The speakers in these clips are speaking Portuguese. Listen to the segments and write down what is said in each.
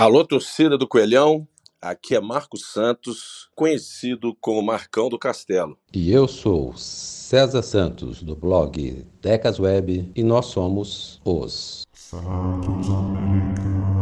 Alô, torcida do Coelhão, aqui é Marcos Santos, conhecido como Marcão do Castelo. E eu sou César Santos, do blog Decas Web, e nós somos os Santos Americanos.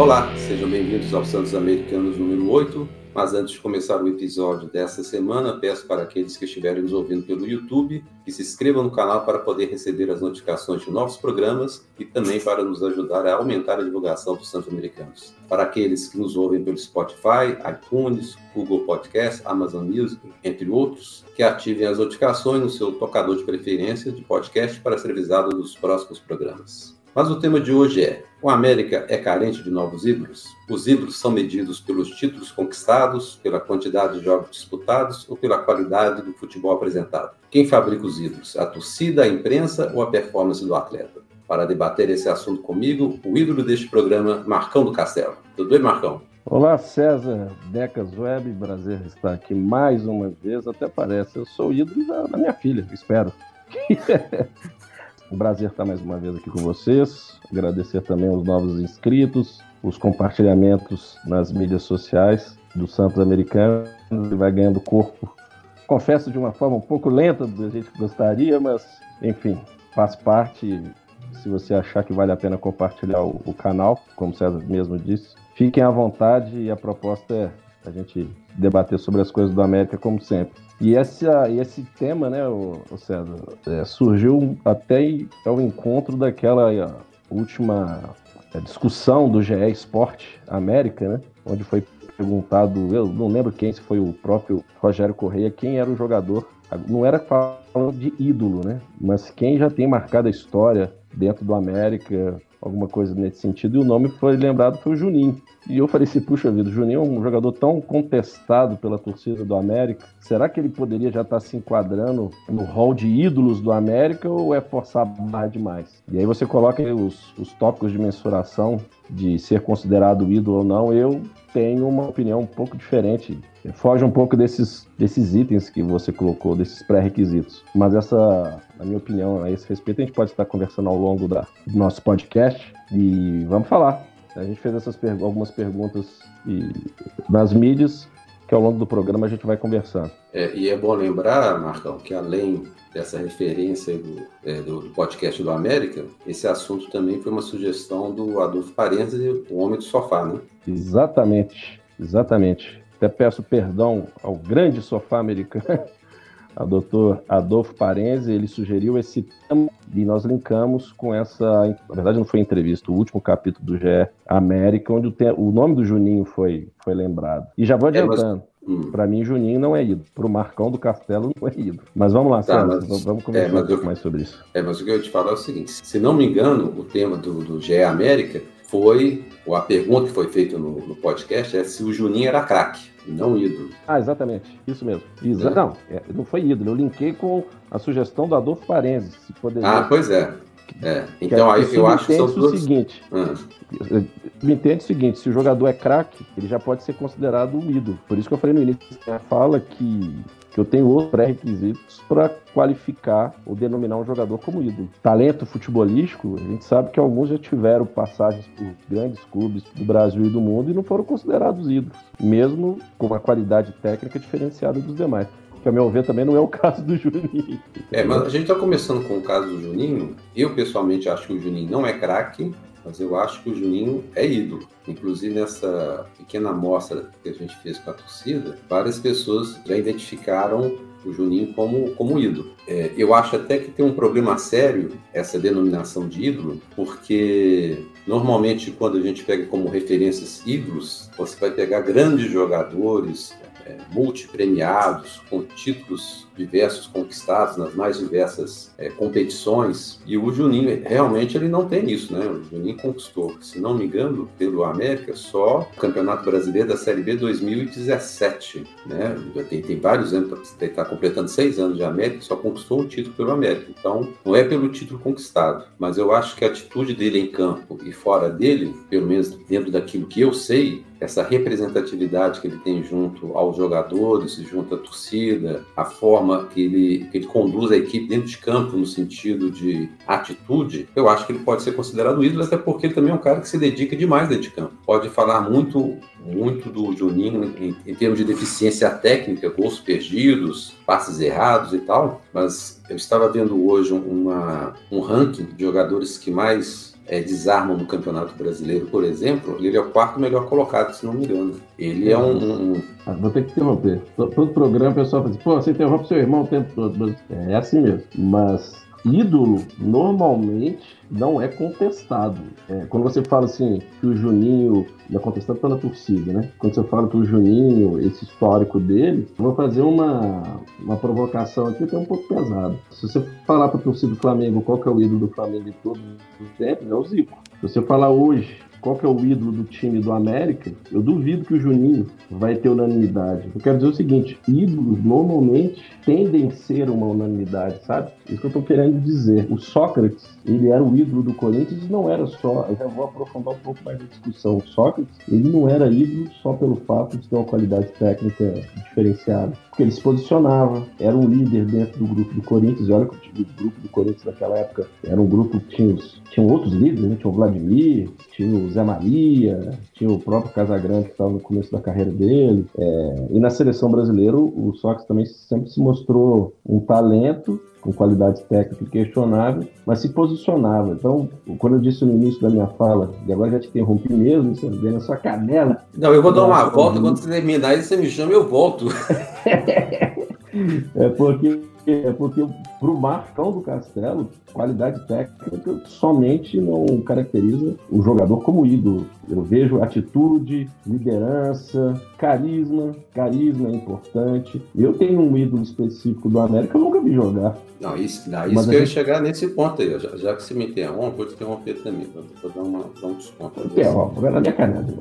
Olá, sejam bem-vindos ao Santos Americanos número 8. Mas antes de começar o episódio desta semana, peço para aqueles que estiverem nos ouvindo pelo YouTube que se inscrevam no canal para poder receber as notificações de novos programas e também para nos ajudar a aumentar a divulgação dos Santos Americanos. Para aqueles que nos ouvem pelo Spotify, iTunes, Google Podcast, Amazon Music, entre outros, que ativem as notificações no seu tocador de preferência de podcast para ser avisado dos próximos programas. Mas o tema de hoje é: o América é carente de novos ídolos? Os ídolos são medidos pelos títulos conquistados, pela quantidade de jogos disputados ou pela qualidade do futebol apresentado? Quem fabrica os ídolos? A torcida, a imprensa ou a performance do atleta? Para debater esse assunto comigo, o ídolo deste programa, Marcão do Castelo. Tudo bem, Marcão? Olá, César Decas Web, prazer estar aqui mais uma vez. Até parece, eu sou o ídolo da, da minha filha, espero. Um prazer estar mais uma vez aqui com vocês. Agradecer também aos novos inscritos, os compartilhamentos nas mídias sociais do Santos Americano. Ele vai ganhando corpo. Confesso de uma forma um pouco lenta do que a gente gostaria, mas enfim, faz parte. Se você achar que vale a pena compartilhar o, o canal, como César mesmo disse, fiquem à vontade e a proposta é a gente debater sobre as coisas do América como sempre. E essa, esse tema, né, o, o César, é, surgiu até ao encontro daquela é, última é, discussão do GE Esporte América, né, onde foi perguntado, eu não lembro quem, se foi o próprio Rogério Correia, quem era o jogador. Não era falando de ídolo, né, mas quem já tem marcado a história dentro do América, alguma coisa nesse sentido, e o nome foi lembrado foi o Juninho. E eu falei assim, puxa vida, o Juninho é um jogador tão contestado pela torcida do América, será que ele poderia já estar se enquadrando no hall de ídolos do América ou é forçar barra demais? E aí você coloca os, os tópicos de mensuração de ser considerado ídolo ou não, eu tenho uma opinião um pouco diferente. Foge um pouco desses, desses itens que você colocou, desses pré-requisitos. Mas essa, na minha opinião, a esse respeito, a gente pode estar conversando ao longo da, do nosso podcast e vamos falar. A gente fez essas algumas perguntas e, nas mídias que ao longo do programa a gente vai conversando. É, e é bom lembrar, Marcão, que além dessa referência do, é, do, do, podcast do América, esse assunto também foi uma sugestão do Adolfo Parenzi, o Homem do Sofá, né? Exatamente, exatamente. Até peço perdão ao grande sofá americano, a doutor Adolfo Parenzi, ele sugeriu esse tema e nós linkamos com essa, na verdade não foi entrevista, o último capítulo do GE América, onde o, te, o nome do Juninho foi, foi lembrado. E já vou adiantando. É, mas... Hum. Para mim, Juninho não é ido. Para o Marcão do Castelo, não é ido. Mas vamos lá, tá, Sérgio, mas, vamos conversar é, um pouco mais sobre isso. É, mas o que eu te falo é o seguinte: se não me engano, o tema do, do GE América foi, ou a pergunta que foi feita no, no podcast é se o Juninho era craque, não ídolo. Ah, exatamente, isso mesmo. Exa é. Não, é, não foi ídolo, eu linkei com a sugestão do Adolfo Parenzi. Se poderia... Ah, pois é. É. Então aí eu acho que são o seguinte. Ah. Me entende o seguinte, se o jogador é craque, ele já pode ser considerado um ídolo. Por isso que eu falei no início, fala que que eu tenho outros pré-requisitos para qualificar ou denominar um jogador como ídolo. Talento futebolístico, a gente sabe que alguns já tiveram passagens por grandes clubes do Brasil e do mundo e não foram considerados ídolos, mesmo com uma qualidade técnica diferenciada dos demais. Que, a meu ver, também não é o caso do Juninho. É, mas a gente está começando com o caso do Juninho. Eu, pessoalmente, acho que o Juninho não é craque, mas eu acho que o Juninho é ídolo. Inclusive, nessa pequena amostra que a gente fez com a torcida, várias pessoas já identificaram o Juninho como, como ídolo. É, eu acho até que tem um problema sério essa denominação de ídolo, porque normalmente quando a gente pega como referências ídolos, você vai pegar grandes jogadores, é, multipremiados, com títulos diversos conquistados nas mais diversas é, competições. E o Juninho, realmente, ele não tem isso, né? O Juninho conquistou, se não me engano, pelo América, só o Campeonato Brasileiro da Série B 2017, né? Tem, tem vários anos, está completando seis anos de América, só conquistou um título pelo América. Então, não é pelo título conquistado, mas eu acho que a atitude dele em campo e fora dele, pelo menos dentro daquilo que eu sei, essa representatividade que ele tem junto aos jogadores, junto à torcida, a forma que ele, que ele conduz a equipe dentro de campo no sentido de atitude, eu acho que ele pode ser considerado ídolo, até porque ele também é um cara que se dedica demais dentro de campo. Pode falar muito muito do Juninho em, em termos de deficiência técnica, gols perdidos, passes errados e tal, mas eu estava vendo hoje uma, um ranking de jogadores que mais é, desarmam no Campeonato Brasileiro, por exemplo, ele é o quarto melhor colocado, se não me engano. Ele é um. um... Ah, vou ter que interromper. Todo programa o pessoal fala assim, pô, você interrompe seu irmão o tempo todo. É assim mesmo. Mas ídolo normalmente não é contestado. É, quando você fala assim que o Juninho é contestado pela torcida, né? Quando você fala que o Juninho, esse histórico dele, vou fazer uma, uma provocação aqui até um pouco pesada. Se você falar para a torcida do Flamengo qual que é o ídolo do Flamengo de todos os tempos, é o Zico. Se você falar hoje qual que é o ídolo do time do América, eu duvido que o Juninho vai ter unanimidade. Eu quero dizer o seguinte, ídolos normalmente tendem a ser uma unanimidade, sabe? Isso que eu estou querendo dizer. O Sócrates, ele era o ídolo do Corinthians e não era só, eu já vou aprofundar um pouco mais a discussão. O Sócrates, ele não era ídolo só pelo fato de ter uma qualidade técnica diferenciada porque ele se posicionava, era um líder dentro do grupo do Corinthians, e olha que o grupo do Corinthians naquela época era um grupo que tinha, os, tinha outros líderes, né? tinha o Vladimir, tinha o Zé Maria, tinha o próprio Casagrande que estava no começo da carreira dele, é, e na seleção brasileira o Sócrates também sempre se mostrou um talento com qualidade técnica questionável, mas se posicionava. Então, quando eu disse no início da minha fala, e agora já te interrompi mesmo, você vê na sua canela. Não, eu vou dar uma volta, quando você terminar, e você me chama, eu volto. é porque é porque para o Marcão do Castelo, qualidade técnica somente não caracteriza o jogador como ídolo. Eu vejo atitude, liderança, carisma. Carisma é importante. Eu tenho um ídolo específico do América, eu nunca vi jogar. Não, isso, não, isso que eu ia chegar nesse ponto aí. Já, já que você me interrompe, vou te interromper também. Vou dar, uma, dar um desconto. Interrompe, vai na minha caneta.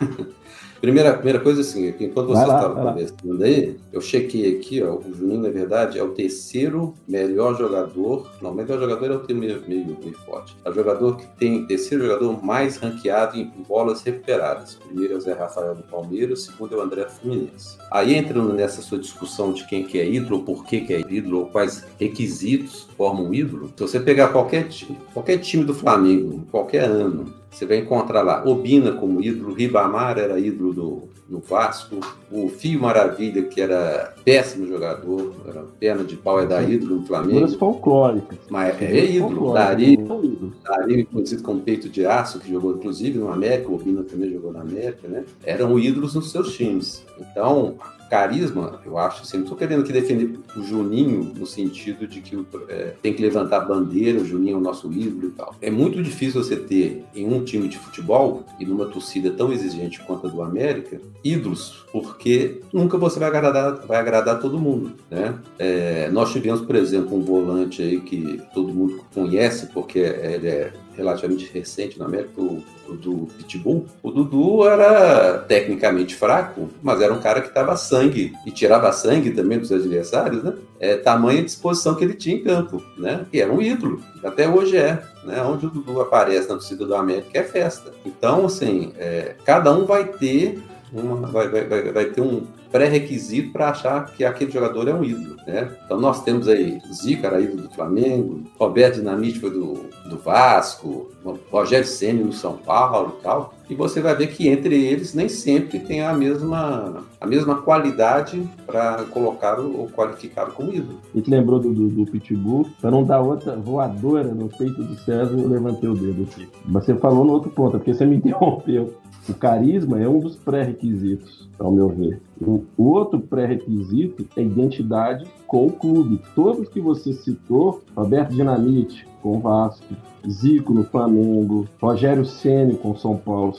Primeira, primeira coisa assim, enquanto você estava conversando aí, eu chequei aqui, ó, o Juninho, na verdade, é o terceiro melhor jogador. Não, melhor jogador é o termo meio, meio, meio forte. É o jogador que tem terceiro jogador mais ranqueado em bolas recuperadas. primeiro é o Zé Rafael do Palmeiras, segundo é o André Fluminense. Aí entrando nessa sua discussão de quem que é ídolo, por que, que é ídolo, ou quais requisitos formam um ídolo, se você pegar qualquer time, qualquer time do Flamengo, qualquer ano, você vai encontrar lá Obina como ídolo, Ribamar era ídolo do, no Vasco, o Fio Maravilha, que era péssimo jogador, era perna de pau, é da ídolo no Flamengo. Figuras folclóricas. Mas é, ídolo. Dari, Dari, conhecido como peito de aço, que jogou inclusive no América, o Obina também jogou na América, né? Eram ídolos nos seus times. Então, carisma, eu acho assim, não estou querendo aqui defender o Juninho no sentido de que é, tem que levantar bandeira, o Juninho é o nosso ídolo e tal. É muito difícil você ter em um time de futebol e numa torcida tão exigente quanto a do América, ídolos, porque nunca você vai agradar, vai agradar todo mundo, né? É, nós tivemos, por exemplo, um volante aí que todo mundo conhece porque ele é relativamente recente na América, o, do Pitbull, o Dudu era tecnicamente fraco, mas era um cara que dava sangue e tirava sangue também dos adversários, né? É, tamanha disposição que ele tinha em campo, né? E era um ídolo, até hoje é, né? Onde o Dudu aparece na torcida do América é festa. Então, assim, é, cada um vai ter uma, vai, vai, vai, vai ter um pré-requisito para achar que aquele jogador é um ídolo, né? Então nós temos aí Zico, era ídolo do Flamengo, Roberto Dinamite foi do, do Vasco, Rogério Ceni no São Paulo tal. E você vai ver que entre eles nem sempre tem a mesma, a mesma qualidade para colocar ou qualificar como ídolo. E que lembrou do, do, do Pitbull, para não dar outra voadora no peito do César, eu levantei o dedo aqui. Você falou no outro ponto, porque você me interrompeu. O carisma é um dos pré-requisitos, ao meu ver. O outro pré-requisito é identidade com o clube. Todos que você citou, Roberto Dinamite, com o Vasco, Zico no Flamengo, Rogério Ceni com São Paulo,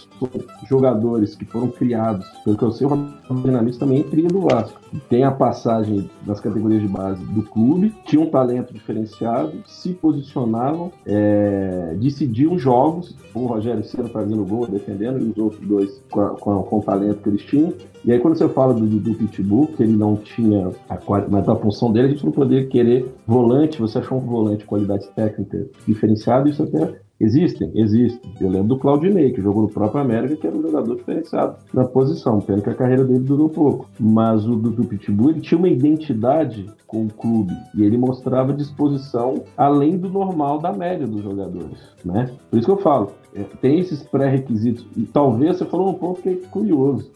jogadores que foram criados, pelo que eu sei, o Roberto Dinamite também é cria do Vasco. Tem a passagem das categorias de base do clube, tinha um talento diferenciado, se posicionavam, é, decidiam jogos, o Rogério Ceni fazendo gol, defendendo, e os outros dois com, com, com o talento que eles tinham. E aí quando você fala do, do Pitbull, que ele não tinha a, mas a função dele, a gente não poderia querer volante, você achou um volante de qualidade técnica diferenciada, isso até Existem, existem. Eu lembro do Claudinei, que jogou no próprio América, que era um jogador diferenciado na posição. Pena que a carreira dele durou pouco. Mas o do, do Pitbull, ele tinha uma identidade com o clube. E ele mostrava disposição além do normal da média dos jogadores. Né? Por isso que eu falo, é, tem esses pré-requisitos. E talvez você falou um ponto que é curioso.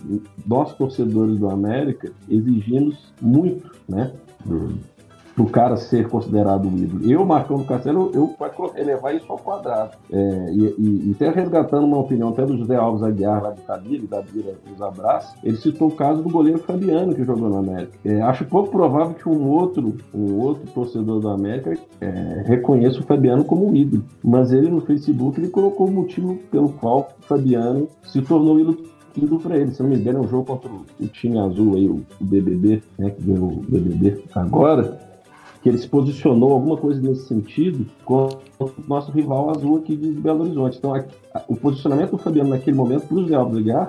Nós, torcedores do América, exigimos muito, né? do cara ser considerado um ídolo. Eu, Marcão do Castelo, eu vou elevar isso ao quadrado. É, e, e, e, até resgatando uma opinião até do José Alves Aguiar, lá de Camille, da Bira dos Abraços, ele citou o caso do goleiro Fabiano, que jogou no América. É, acho pouco provável que um outro, um outro torcedor do América é, reconheça o Fabiano como um ídolo. Mas ele no Facebook ele colocou o motivo pelo qual o Fabiano se tornou ídolo para ele. Se não me engano, é um jogo contra o time azul aí, o, BBB, né, que ganhou o BBB agora que ele se posicionou alguma coisa nesse sentido com o nosso rival azul aqui de Belo Horizonte. Então, aqui, o posicionamento do Fabiano naquele momento para o Zé Alves é,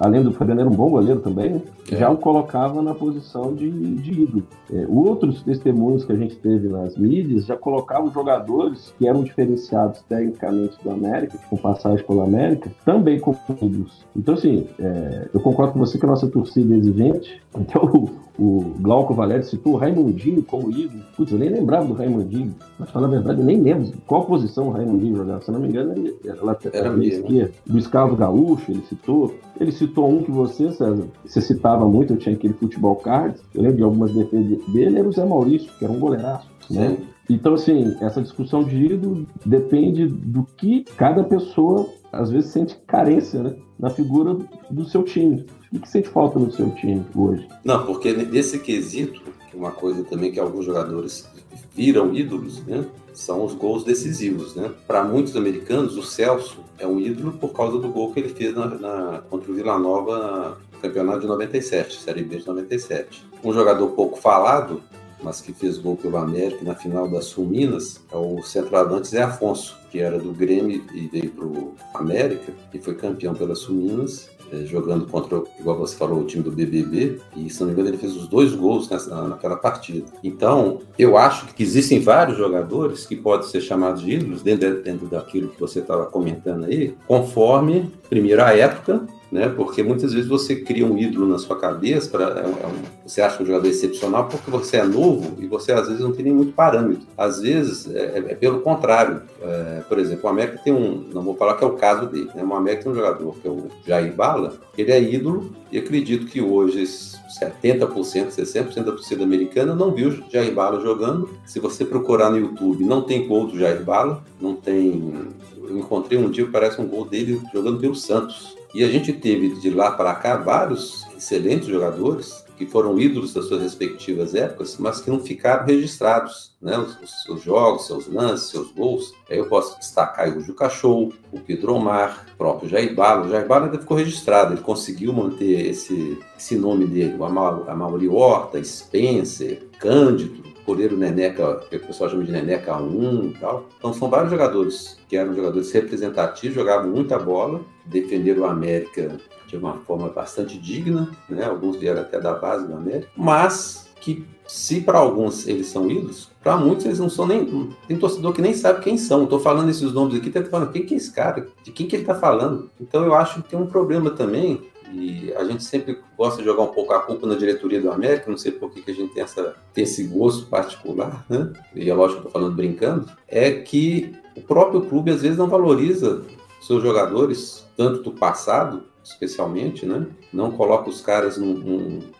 além do Fabiano era um bom goleiro também, né? é. já o colocava na posição de, de ídolo. É, outros testemunhos que a gente teve nas mídias já colocavam jogadores que eram diferenciados tecnicamente do América, com passagem pela América, também como ídolos. Então, assim, é, eu concordo com você que a nossa torcida é exigente. Então, o Glauco Valério citou o Raimundinho como ídolo. Putz, eu nem lembrava do Raimundinho. Mas, falar a verdade, eu nem lembro qual posição o Raimundinho jogava. Se não me engano, ele era lateral esquerda. Luiz Carlos Gaúcho, ele citou. Ele citou um que você, César, você citava muito, eu tinha aquele futebol cards. Eu lembro de algumas defesas dele, era o Zé Maurício, que era um goleiraço. Né? Então, assim, essa discussão de ídolo depende do que cada pessoa, às vezes, sente carência né? na figura do seu time. O que sente falta no seu time hoje? Não, porque nesse quesito, uma coisa também que alguns jogadores viram ídolos, né? São os gols decisivos, né? Para muitos americanos, o Celso é um ídolo por causa do gol que ele fez na, na contra o Vila Nova no campeonato de 97, Série B de 97. Um jogador pouco falado, mas que fez gol pelo América na final da Sul Minas, é o centroavante Zé Afonso, que era do Grêmio e veio para o América e foi campeão pela Sul Minas é, jogando contra, igual você falou, o time do BBB, e se não me engano ele fez os dois gols nessa, naquela partida. Então, eu acho que existem vários jogadores que podem ser chamados de ídolos, dentro, dentro daquilo que você estava comentando aí, conforme, primeiro, a época, né? Porque muitas vezes você cria um ídolo na sua cabeça, pra, é um, é um, você acha um jogador excepcional porque você é novo e você às vezes não tem nem muito parâmetro. Às vezes é, é, é pelo contrário. É, por exemplo, o América tem um, não vou falar que é o caso dele, né? O América tem um jogador que é o Jair Bala, ele é ídolo e acredito que hoje 70%, 60% da torcida americana não viu Jair Bala jogando. Se você procurar no YouTube, não tem gol do Jair Bala, não tem. Eu encontrei um dia que parece um gol dele jogando pelo Santos. E a gente teve de lá para cá vários excelentes jogadores que foram ídolos das suas respectivas épocas, mas que não ficaram registrados, né? Os, os seus jogos, seus lances, seus gols. Aí eu posso destacar o Ju Cachorro, o Pedro Omar, o próprio Jair Bala. O Jair Bala ainda ficou registrado, ele conseguiu manter esse, esse nome dele. O Horta, Spencer, Cândido, goleiro Neneca, que o pessoal chama de Neneca 1 e tal. Então são vários jogadores que eram jogadores representativos, jogavam muita bola, defenderam o América de uma forma bastante digna, né? Alguns vieram até da base do América, mas que se para alguns eles são ídolos, para muitos eles não são nem. Tem torcedor que nem sabe quem são. Estou falando esses nomes aqui, tá falando quem que é esse cara, de quem que ele está falando. Então eu acho que tem um problema também e a gente sempre gosta de jogar um pouco a culpa na diretoria do América, não sei por que, que a gente tem, essa, tem esse gosto particular, né? E é lógico que eu estou falando brincando, é que o próprio clube às vezes não valoriza seus jogadores, tanto do passado, especialmente, né? Não coloca os caras num,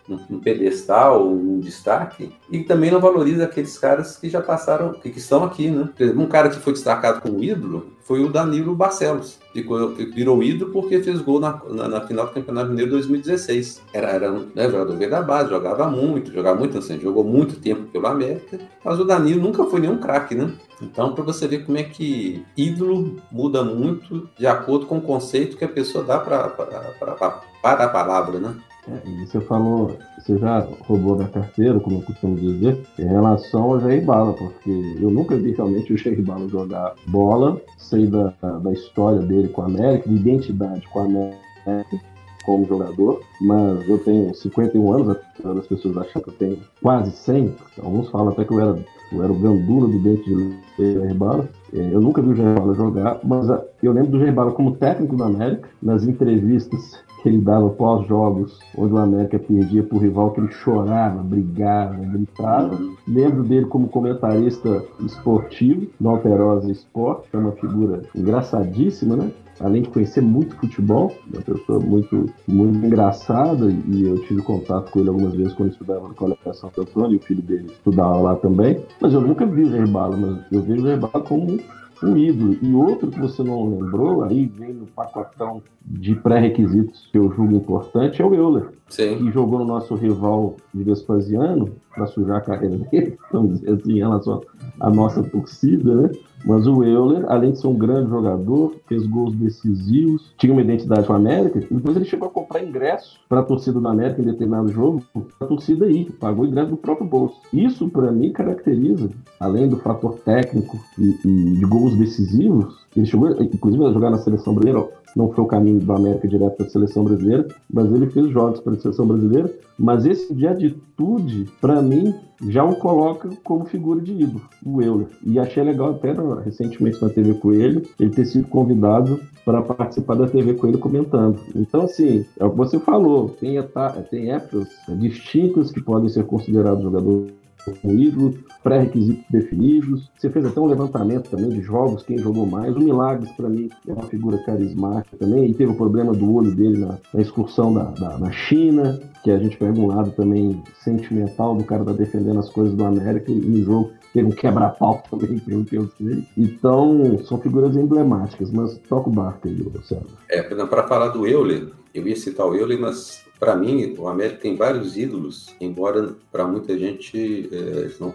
num, num, pedestal, num destaque, e também não valoriza aqueles caras que já passaram, que, que estão aqui, né? Um cara que foi destacado como ídolo foi o Danilo Barcelos ficou, virou ídolo porque fez gol na, na, na final do Campeonato Mineiro 2016. Era, era um né, jogador da base, jogava muito, jogava muito assim, jogou muito tempo pelo América, mas o Danilo nunca foi nenhum craque, né? Então, para você ver como é que ídolo muda muito de acordo com o conceito que a pessoa dá para a palavra, né? É, você falou, você já roubou da carteira, como eu costumo dizer, em relação ao Jair Bala, porque eu nunca vi realmente o Jair Bala jogar bola, sei da, da história dele com a América, de identidade com a América como jogador, mas eu tenho 51 anos, das pessoas acham que eu tenho quase 100, alguns falam até que eu era, eu era o gandula do dente de Jair Bala, é, eu nunca vi o Jair Bala jogar, mas eu lembro do Jair Bala como técnico da América, nas entrevistas que ele dava pós-jogos, onde o América perdia por rival, que ele chorava, brigava, gritava. Lembro dele como comentarista esportivo, no Alterosa Esporte, que é uma figura engraçadíssima, né? além de conhecer muito futebol, uma pessoa muito, muito engraçada, e eu tive contato com ele algumas vezes quando estudava no Colégio Santo Antônio, e o filho dele estudava lá também, mas eu nunca vi o Jair Bala, mas eu vejo o Jair Bala como um ídolo. E outro que você não lembrou, aí vem no pacotão de pré-requisitos que eu julgo importante, é o Euler. Sim. Que jogou no nosso rival de Vespasiano, para sujar a carreira dele, vamos dizer assim, em relação à nossa torcida, né? Mas o Euler, além de ser um grande jogador, fez gols decisivos, tinha uma identidade com a América, e depois ele chegou a comprar ingresso para a torcida do América em determinado jogo, a torcida aí, pagou ingresso do próprio bolso. Isso, para mim, caracteriza, além do fator técnico e, e de gols decisivos, ele chegou, inclusive, a jogar na seleção brasileira não foi o caminho do América direto para a seleção brasileira, mas ele fez jogos para a seleção brasileira. Mas esse de atitude, para mim, já o coloca como figura de ídolo, o Euler. E achei legal até recentemente na TV Coelho ele ter sido convidado para participar da TV Coelho comentando. Então, assim, é o que você falou, tem, tem épocas distintas que podem ser considerados jogadores ídolo, pré-requisitos definidos. Você fez até um levantamento também de jogos, quem jogou mais. O Milagres, para mim, é uma figura carismática também. E teve o problema do olho dele na, na excursão da, da, na China, que a gente pega um lado também sentimental do cara tá defendendo as coisas do América e no jogo teve um quebra-pau também, pelo que eu sei. Então, são figuras emblemáticas, mas toca o barco aí, Luciano. É, para falar do Euler, eu ia citar o Euler, mas para mim, o América tem vários ídolos, embora para muita gente é, não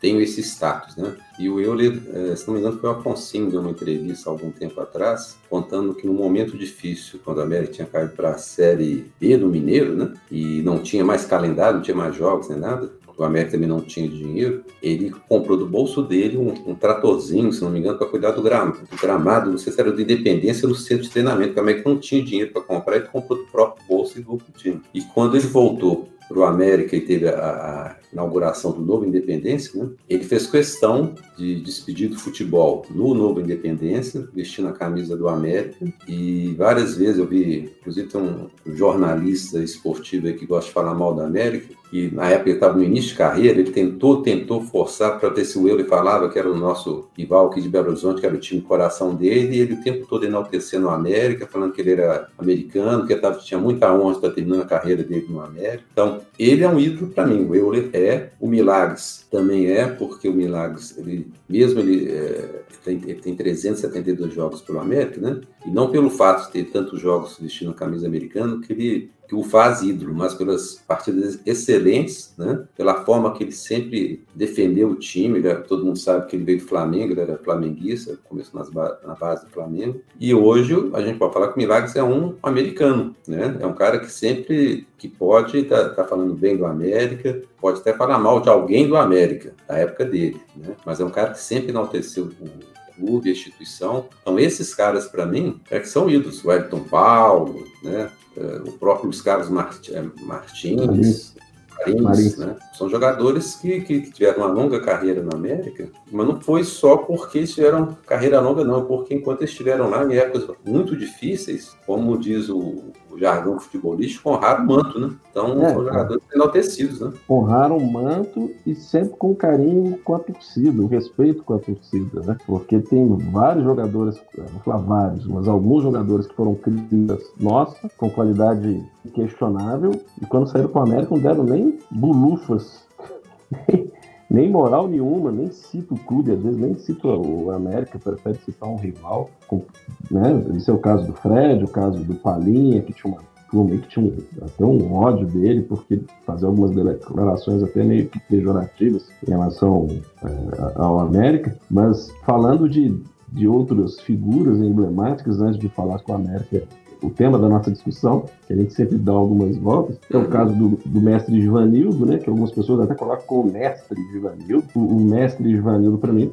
tenham esse status, né? E o Euler, é, se não me engano, foi o Afonso deu uma entrevista algum tempo atrás, contando que no momento difícil, quando a América tinha caído para a Série B do Mineiro, né? E não tinha mais calendário, não tinha mais jogos nem nada, o América também não tinha dinheiro, ele comprou do bolso dele um, um tratorzinho, se não me engano, para cuidar do, gram, do, gramado, não sei se era de Independência no centro de treinamento, o América não tinha dinheiro para comprar, ele comprou do próprio bolso e doou pro time. E quando ele voltou para o América e teve a, a, inauguração do Novo Independência, né? ele fez questão de despedir do futebol no Novo Independência, vestindo a camisa do América. E várias vezes eu vi, inclusive tem um jornalista esportivo aí que gosta de falar mal da América, que na época ele estava no início de carreira, ele tentou, tentou forçar para ver se o Euler falava que era o nosso rival aqui de Belo Horizonte, que era o time coração dele, e ele o tempo todo enaltecendo o América, falando que ele era americano, que tava, tinha muita honra estar terminando a carreira dele no América. Então, ele é um ídolo para mim, o Euler é, o Milagres também é, porque o Milagres, ele, mesmo ele, é, tem, ele tem 372 jogos pelo América, né? E não pelo fato de ter tantos jogos vestindo a camisa americana, que ele que o faz ídolo, mas pelas partidas excelentes, né? pela forma que ele sempre defendeu o time. Todo mundo sabe que ele veio do Flamengo, ele era flamenguista, começou nas, na base do Flamengo. E hoje a gente pode falar que o Milagres é um americano, né? É um cara que sempre que pode tá, tá falando bem do América, pode até falar mal de alguém do América, da época dele, né? Mas é um cara que sempre enalteceu o clube, a instituição. Então, esses caras, para mim, é que são ídolos. O Elton Paulo, né? É, o próprio Luiz Carlos é, Martins, Marins, né? São jogadores que, que, tiveram uma longa carreira na América, mas não foi só porque tiveram carreira longa, não, porque enquanto estiveram lá em épocas muito difíceis, como diz o, o jargão futebolístico, honraram o manto, né? Então, é, são jogadores enaltecidos, né? Honraram o manto e sempre com carinho com a torcida, o respeito com a torcida, né? Porque tem vários jogadores, vou falar vários, mas alguns jogadores que foram críticas nossa, com qualidade questionável, e quando saíram com o América não deram nem bulufas nem moral nenhuma, nem cita o clube, às vezes nem cita o América, prefere citar um rival. Com, né? Esse é o caso do Fred, o caso do Palinha, que tinha uma turma que tinha até um ódio dele, porque fazia algumas declarações até meio que pejorativas em relação é, ao América, mas falando de, de outras figuras emblemáticas, antes de falar com a América o tema da nossa discussão, que a gente sempre dá algumas voltas, é o uhum. caso do, do mestre Givanildo, né, que algumas pessoas até colocam como mestre Givanildo. O, o mestre Givanildo, para mim,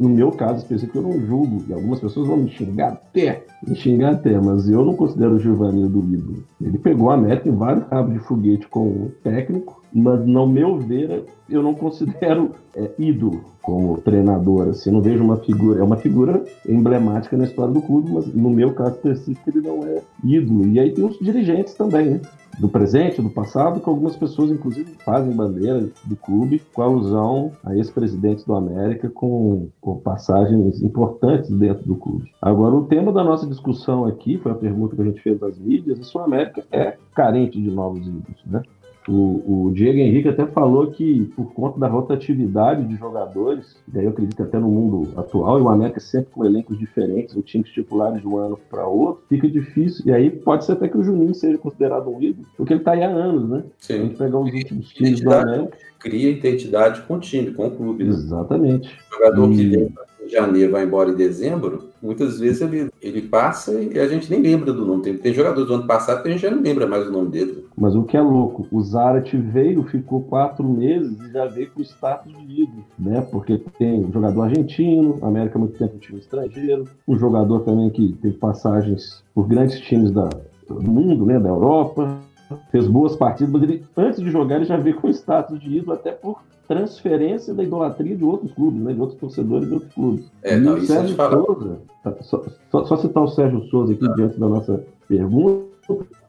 no meu caso específico, eu não julgo, e algumas pessoas vão me xingar até, me xingar até, mas eu não considero o Givanildo ídolo. Ele pegou a meta em vários cabos de foguete com o técnico, mas no meu ver, eu não considero é, ídolo como treinador. Assim, não vejo uma figura, é uma figura emblemática na história do clube, mas no meu caso específico ele não é ídolo. E aí tem os dirigentes também, né? do presente, do passado, que algumas pessoas, inclusive, fazem bandeira do clube com alusão a ex-presidentes do América com, com, passagens importantes dentro do clube. Agora, o tema da nossa discussão aqui, foi a pergunta que a gente fez nas mídias, se o América é carente de novos ídolos, né? O, o, Diego Henrique até falou que, por conta da rotatividade de jogadores, e daí eu acredito até no mundo atual, e o América sempre com elencos diferentes, o time titulares de um ano para outro, fica difícil. E aí pode ser até que o Juninho seja considerado um ídolo, porque ele está aí há anos, né? Sim. A gente pegar os últimos times do América. Cria identidade com o time, com o clube. Né? Exatamente. O jogador e... que vem janeiro vai embora em dezembro, muitas vezes ele, ele passa e a gente nem lembra do nome. Tem, tem jogadores do ano passado que a gente já não lembra mais o nome dele. Mas o que é louco, o Zarat veio, ficou quatro meses e já veio com status de ídolo, né? Porque tem jogador argentino, América muito tempo um time estrangeiro, um jogador também que teve passagens por grandes times da, do mundo, né? Da Europa, fez boas partidas, mas ele, antes de jogar ele já veio com status de ídolo, até por transferência da idolatria de outros clubes, né, de outros torcedores de outros clubes. É, e não, o Sérgio Souza, tá, só, só, só, citar o Sérgio Souza aqui ah. diante da nossa pergunta,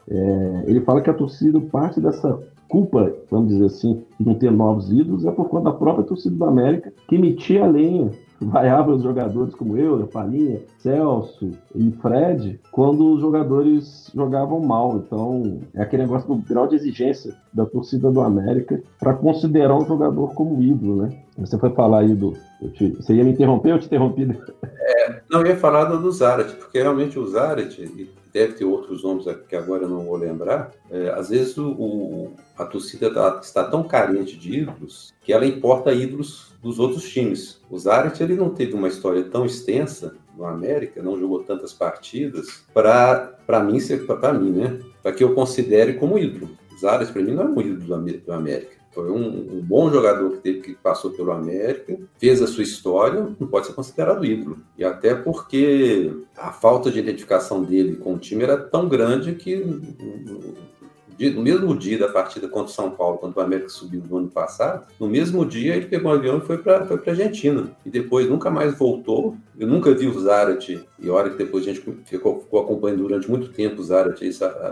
é, ele fala que a torcida, parte dessa culpa, vamos dizer assim, de não ter novos ídolos, é por conta da própria torcida do América, que metia a lenha vaiava os jogadores como eu, Farinha, Celso e Fred, quando os jogadores jogavam mal. Então, é aquele negócio do grau de exigência da torcida do América para considerar um jogador como ídolo, né? Você foi falar aí do. Te, você ia me interromper ou te interrompi? É, não, eu ia falar do Zarat, porque realmente o Zarat, e deve ter outros nomes que agora eu não vou lembrar, é, às vezes o, o a torcida tá, está tão carente de ídolos que ela importa ídolos dos outros times. O Zarat ele não teve uma história tão extensa no América, não jogou tantas partidas para mim para mim, né? Para que eu considere como ídolo. Zarat para mim não é um ídolo do América. Foi um, um, bom jogador que teve que passou pelo América, fez a sua história, não pode ser considerado ídolo. E até porque a falta de identificação dele com o time era tão grande que no mesmo dia da partida contra o São Paulo, quando o América subiu no ano passado, no mesmo dia ele pegou um avião e foi para a Argentina. E depois nunca mais voltou. Eu nunca vi o Zarat, e hora que depois a gente ficou, ficou acompanhando durante muito tempo o Zarat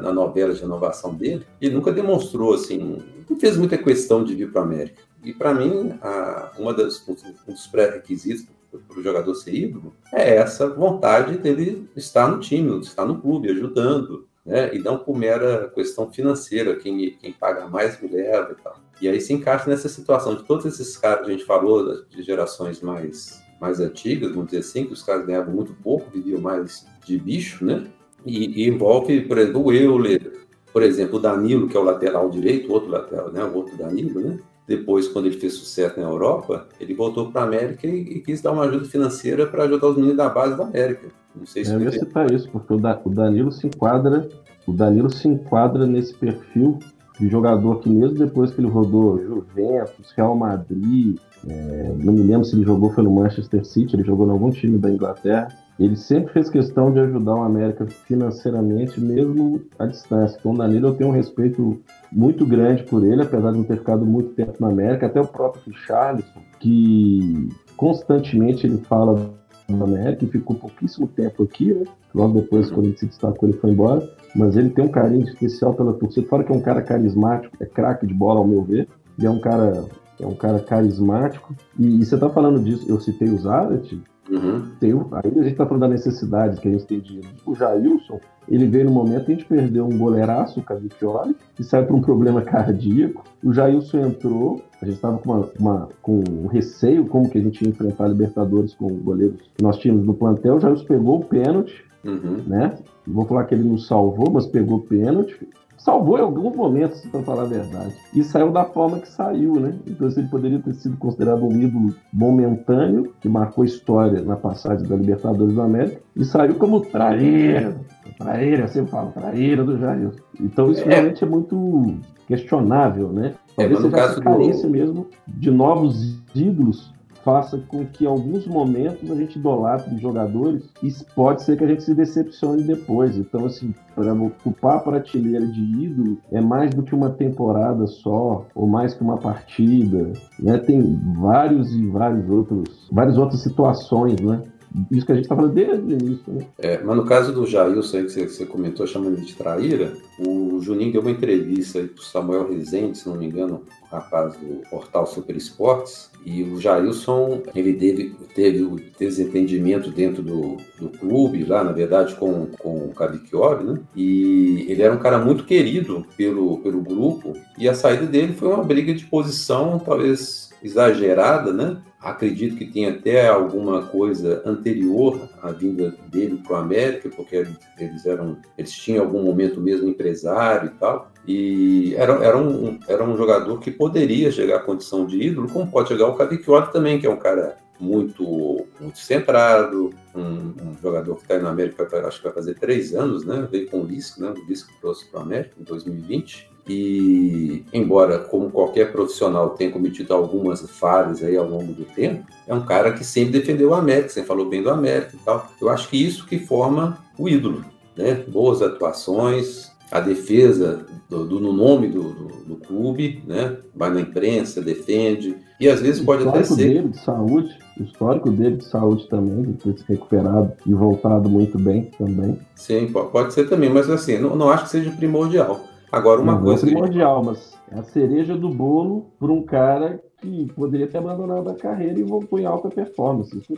na novela de renovação dele, ele nunca demonstrou, assim, não fez muita questão de vir para a América. E para mim, a, uma das, um dos pré-requisitos para o jogador ser ídolo é essa vontade dele estar no time, estar no clube, ajudando, né? E não por mera questão financeira, quem, quem paga mais me leva e tal. E aí se encaixa nessa situação de todos esses caras que a gente falou, de gerações mais, mais antigas, vamos dizer assim, que os caras ganhavam muito pouco, viviam mais de bicho, né? E, e envolve, por exemplo, o Euler, por exemplo, o Danilo, que é o lateral direito, o outro lateral, né? O outro Danilo, né? Depois, quando ele fez sucesso na Europa, ele voltou para a América e, e, quis dar uma ajuda financeira para ajudar os meninos da base da América. Não sei se é, eu ia citar isso, porque o, da, o Danilo se enquadra, o Danilo se enquadra nesse perfil de jogador que mesmo depois que ele rodou Juventus, Real Madrid, é, não me lembro se ele jogou foi no Manchester City, ele jogou em algum time da Inglaterra. Ele sempre fez questão de ajudar o América financeiramente, mesmo à distância. Então, o Danilo eu tenho um respeito muito grande por ele, apesar de não ter ficado muito tempo na América. Até o próprio Charleston, que constantemente ele fala América e ficou pouquíssimo tempo aqui, né? Logo depois, quando ele se destacou, ele foi embora. Mas ele tem um carinho especial pela torcida. Fora que é um cara carismático, é craque de bola, ao meu ver. E é um cara é um cara carismático. E, e você tá falando disso, eu citei o Zarat, Uhum. tem, aí a gente tá falando da necessidade que a gente tem de. O Jailson, ele veio no momento que a gente perdeu um goleiraço, o Cavicchioli, que saiu por um problema cardíaco. O Jailson entrou, a gente estava com, uma, uma- com um receio como que a gente ia enfrentar a Libertadores com goleiros que nós tínhamos no plantel. O Jailson pegou o pênalti, Uhum. né? Vou falar que ele não salvou, mas pegou o pênalti. Salvou em alguns momentos, para falar a verdade. E saiu da forma que saiu, né? Então assim, ele poderia ter sido considerado um ídolo momentâneo, que marcou história na passagem da Libertadores da América, e saiu como traíra. Traíra, eu sempre falo, traíra do Jair. Então isso É. realmente é muito questionável, né? É, Talvez no seja caso essa do- carência mesmo de novos ídolos faça com que alguns momentos a gente idolatre jogadores e pode ser que a gente se decepcione depois. Então, assim, para ocupar a prateleira de ídolo é mais do que uma temporada só, ou mais que uma partida, né? Tem vários e vários outros, várias outras situações, né? Isso que a gente está falando desde o início, né? É, mas no caso do Jailson aí que você, comentou, chamando ele de traíra, o Juninho deu uma entrevista aí pro Samuel Rezende, se não me engano, rapaz do portal Super Esportes, e o Jailson, ele teve, teve o desentendimento dentro do, do clube, lá, na verdade, com, com o Cavicchioli, né? E ele era um cara muito querido pelo, pelo grupo, e a saída dele foi uma briga de posição, talvez exagerada, né? Acredito que tem até alguma coisa anterior à vinda dele para o América, porque eles eram, eles tinham algum momento mesmo empresário e tal. E era, era, um, era um jogador que poderia chegar à condição de ídolo, como pode chegar o Cavicchioli também, que é um cara muito, muito centrado, um, um jogador que está aí na América, acho que vai fazer três anos, né? Veio com o Lisco, né? O Lisco trouxe para o América em 2020. E, embora, como qualquer profissional tenha cometido algumas falhas aí ao longo do tempo, é um cara que sempre defendeu o América, sempre falou bem do América e tal. Eu acho que isso que forma o ídolo, né? Boas atuações, a defesa do, do- no nome do, do, do clube, né? Vai na imprensa, defende, e às vezes pode até histórico ser. dele de saúde, o histórico dele de saúde também, de ter se recuperado e voltado muito bem também. Sim, po- pode ser também, mas assim, não, não acho que seja primordial. Agora, uma Não, coisa é que. primordial, mas é a cereja do bolo para um cara que poderia ter abandonado a carreira e voltou em alta performance. Isso.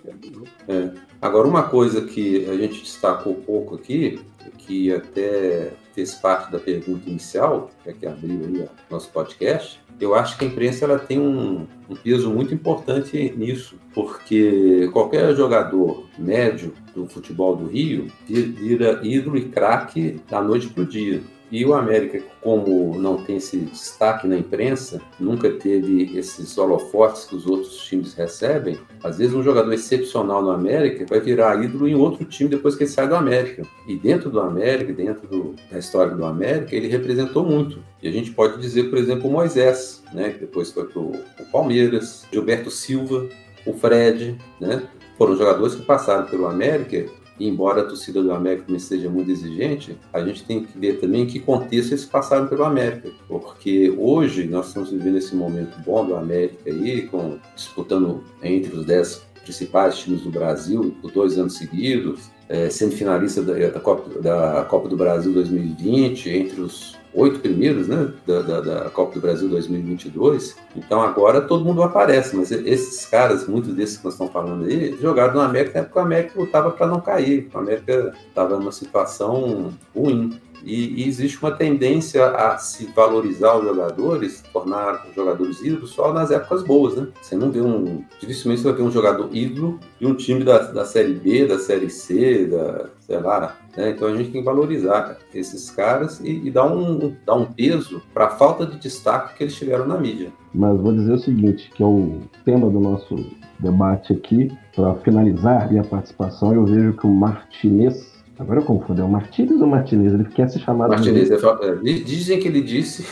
É. Agora, uma coisa que a gente destacou pouco aqui, que até fez parte da pergunta inicial, que é que abriu aí o nosso podcast, eu acho que a imprensa ela tem um, um peso muito importante nisso, porque qualquer jogador médio do futebol do Rio vi- vira ídolo e craque da noite para o dia. E o América, como não tem esse destaque na imprensa, nunca teve esses holofotes que os outros times recebem, às vezes um jogador excepcional no América vai virar ídolo em outro time depois que ele sai do América. E dentro do América, dentro do- da história do América, ele representou muito. E a gente pode dizer, por exemplo, o Moisés, né, que depois foi para o Palmeiras, Gilberto Silva, o Fred, né, foram jogadores que passaram pelo América embora a torcida do América também seja muito exigente, a gente tem que ver também que contexto eles passaram pelo América. Porque hoje nós estamos vivendo esse momento bom do América aí, com, disputando entre os dez principais times do Brasil por dois anos seguidos, é, semifinalista da, da, Copa, da Copa do Brasil 2020, entre os oito primeiros né, da, da, Copa do Brasil 2022. Então agora todo mundo aparece, mas esses caras, muitos desses que nós estamos falando aí, jogaram no América porque o América lutava para não cair. O América estava numa situação ruim. E, e, existe uma tendência a se valorizar os jogadores, tornar os jogadores ídolos só nas épocas boas, né? Você não vê um. Dificilmente você vai ver um jogador ídolo de um time da, da Série B, da Série C, da, sei lá. Né? Então a gente tem que valorizar esses caras e, e dar, um, dar um peso para a falta de destaque que eles tiveram na mídia. Mas vou dizer o seguinte, que é o tema do nosso debate aqui, para finalizar minha participação, eu vejo que o Martinez Agora eu confundo, é o Martinez ou Martinez? Ele quer se chamar Martinez. De... É, dizem que ele disse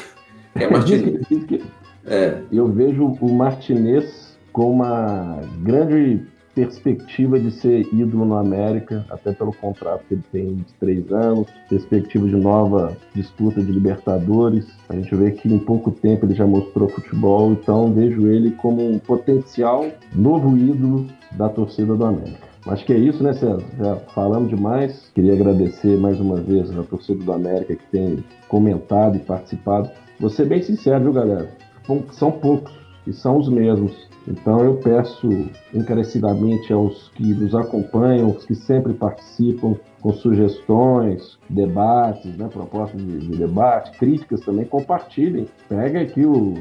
é Martinez. que... é. Eu vejo o Martinez com uma grande perspectiva de ser ídolo no América, até pelo contrato que ele tem de três anos, perspectiva de nova disputa de Libertadores. A gente vê que em pouco tempo ele já mostrou futebol, então vejo ele como um potencial novo ídolo da torcida do América. Acho que é isso, né, César? Já falamos demais. Queria agradecer mais uma vez a torcida do América que tem comentado e participado. Vou ser bem sincero, viu, galera? São poucos e são os mesmos. Então eu peço encarecidamente aos que nos acompanham, os que sempre participam com sugestões, debates, né, propostas de, de debate, críticas também, compartilhem. Pega aqui o,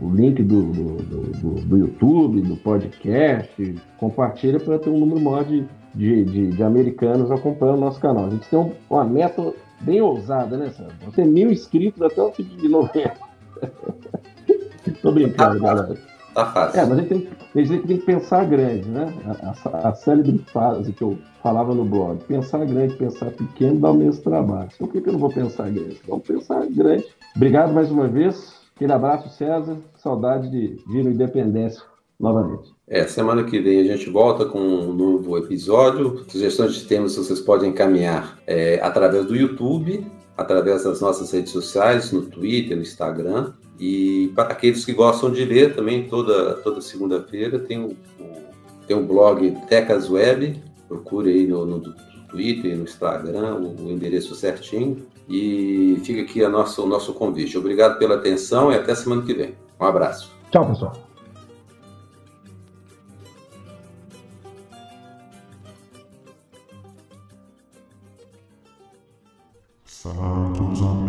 o link do, do, do, do, YouTube, do podcast, compartilha para ter um número maior de, de, de, de, americanos acompanhando o nosso canal. A gente tem um, uma meta bem ousada, né, Sandro? Ter mil inscritos até o fim de novembro. Tô brincando, galera. Tá fácil. É, mas a gente tem, a gente tem que pensar grande, né? A, a, a célebre frase que eu falava no blog, pensar grande, pensar pequeno dá o mesmo trabalho. Então por que, que eu não vou pensar grande? Vamos pensar grande. Obrigado mais uma vez. Aquele abraço, César. Saudade de vir no Independência novamente. É, semana que vem a gente volta com um novo episódio. Sugestões de temas vocês podem encaminhar é, através do YouTube, através das nossas redes sociais, no Twitter, no Instagram. E para aqueles que gostam de ler, também toda, toda segunda-feira tem o, o, tem o blog Tecas Web. Procure aí no, no Twitter, no Instagram, o, o endereço certinho. E fica aqui a nossa, o nosso convite. Obrigado pela atenção e até semana que vem. Um abraço. Tchau, pessoal. Santos Americanos.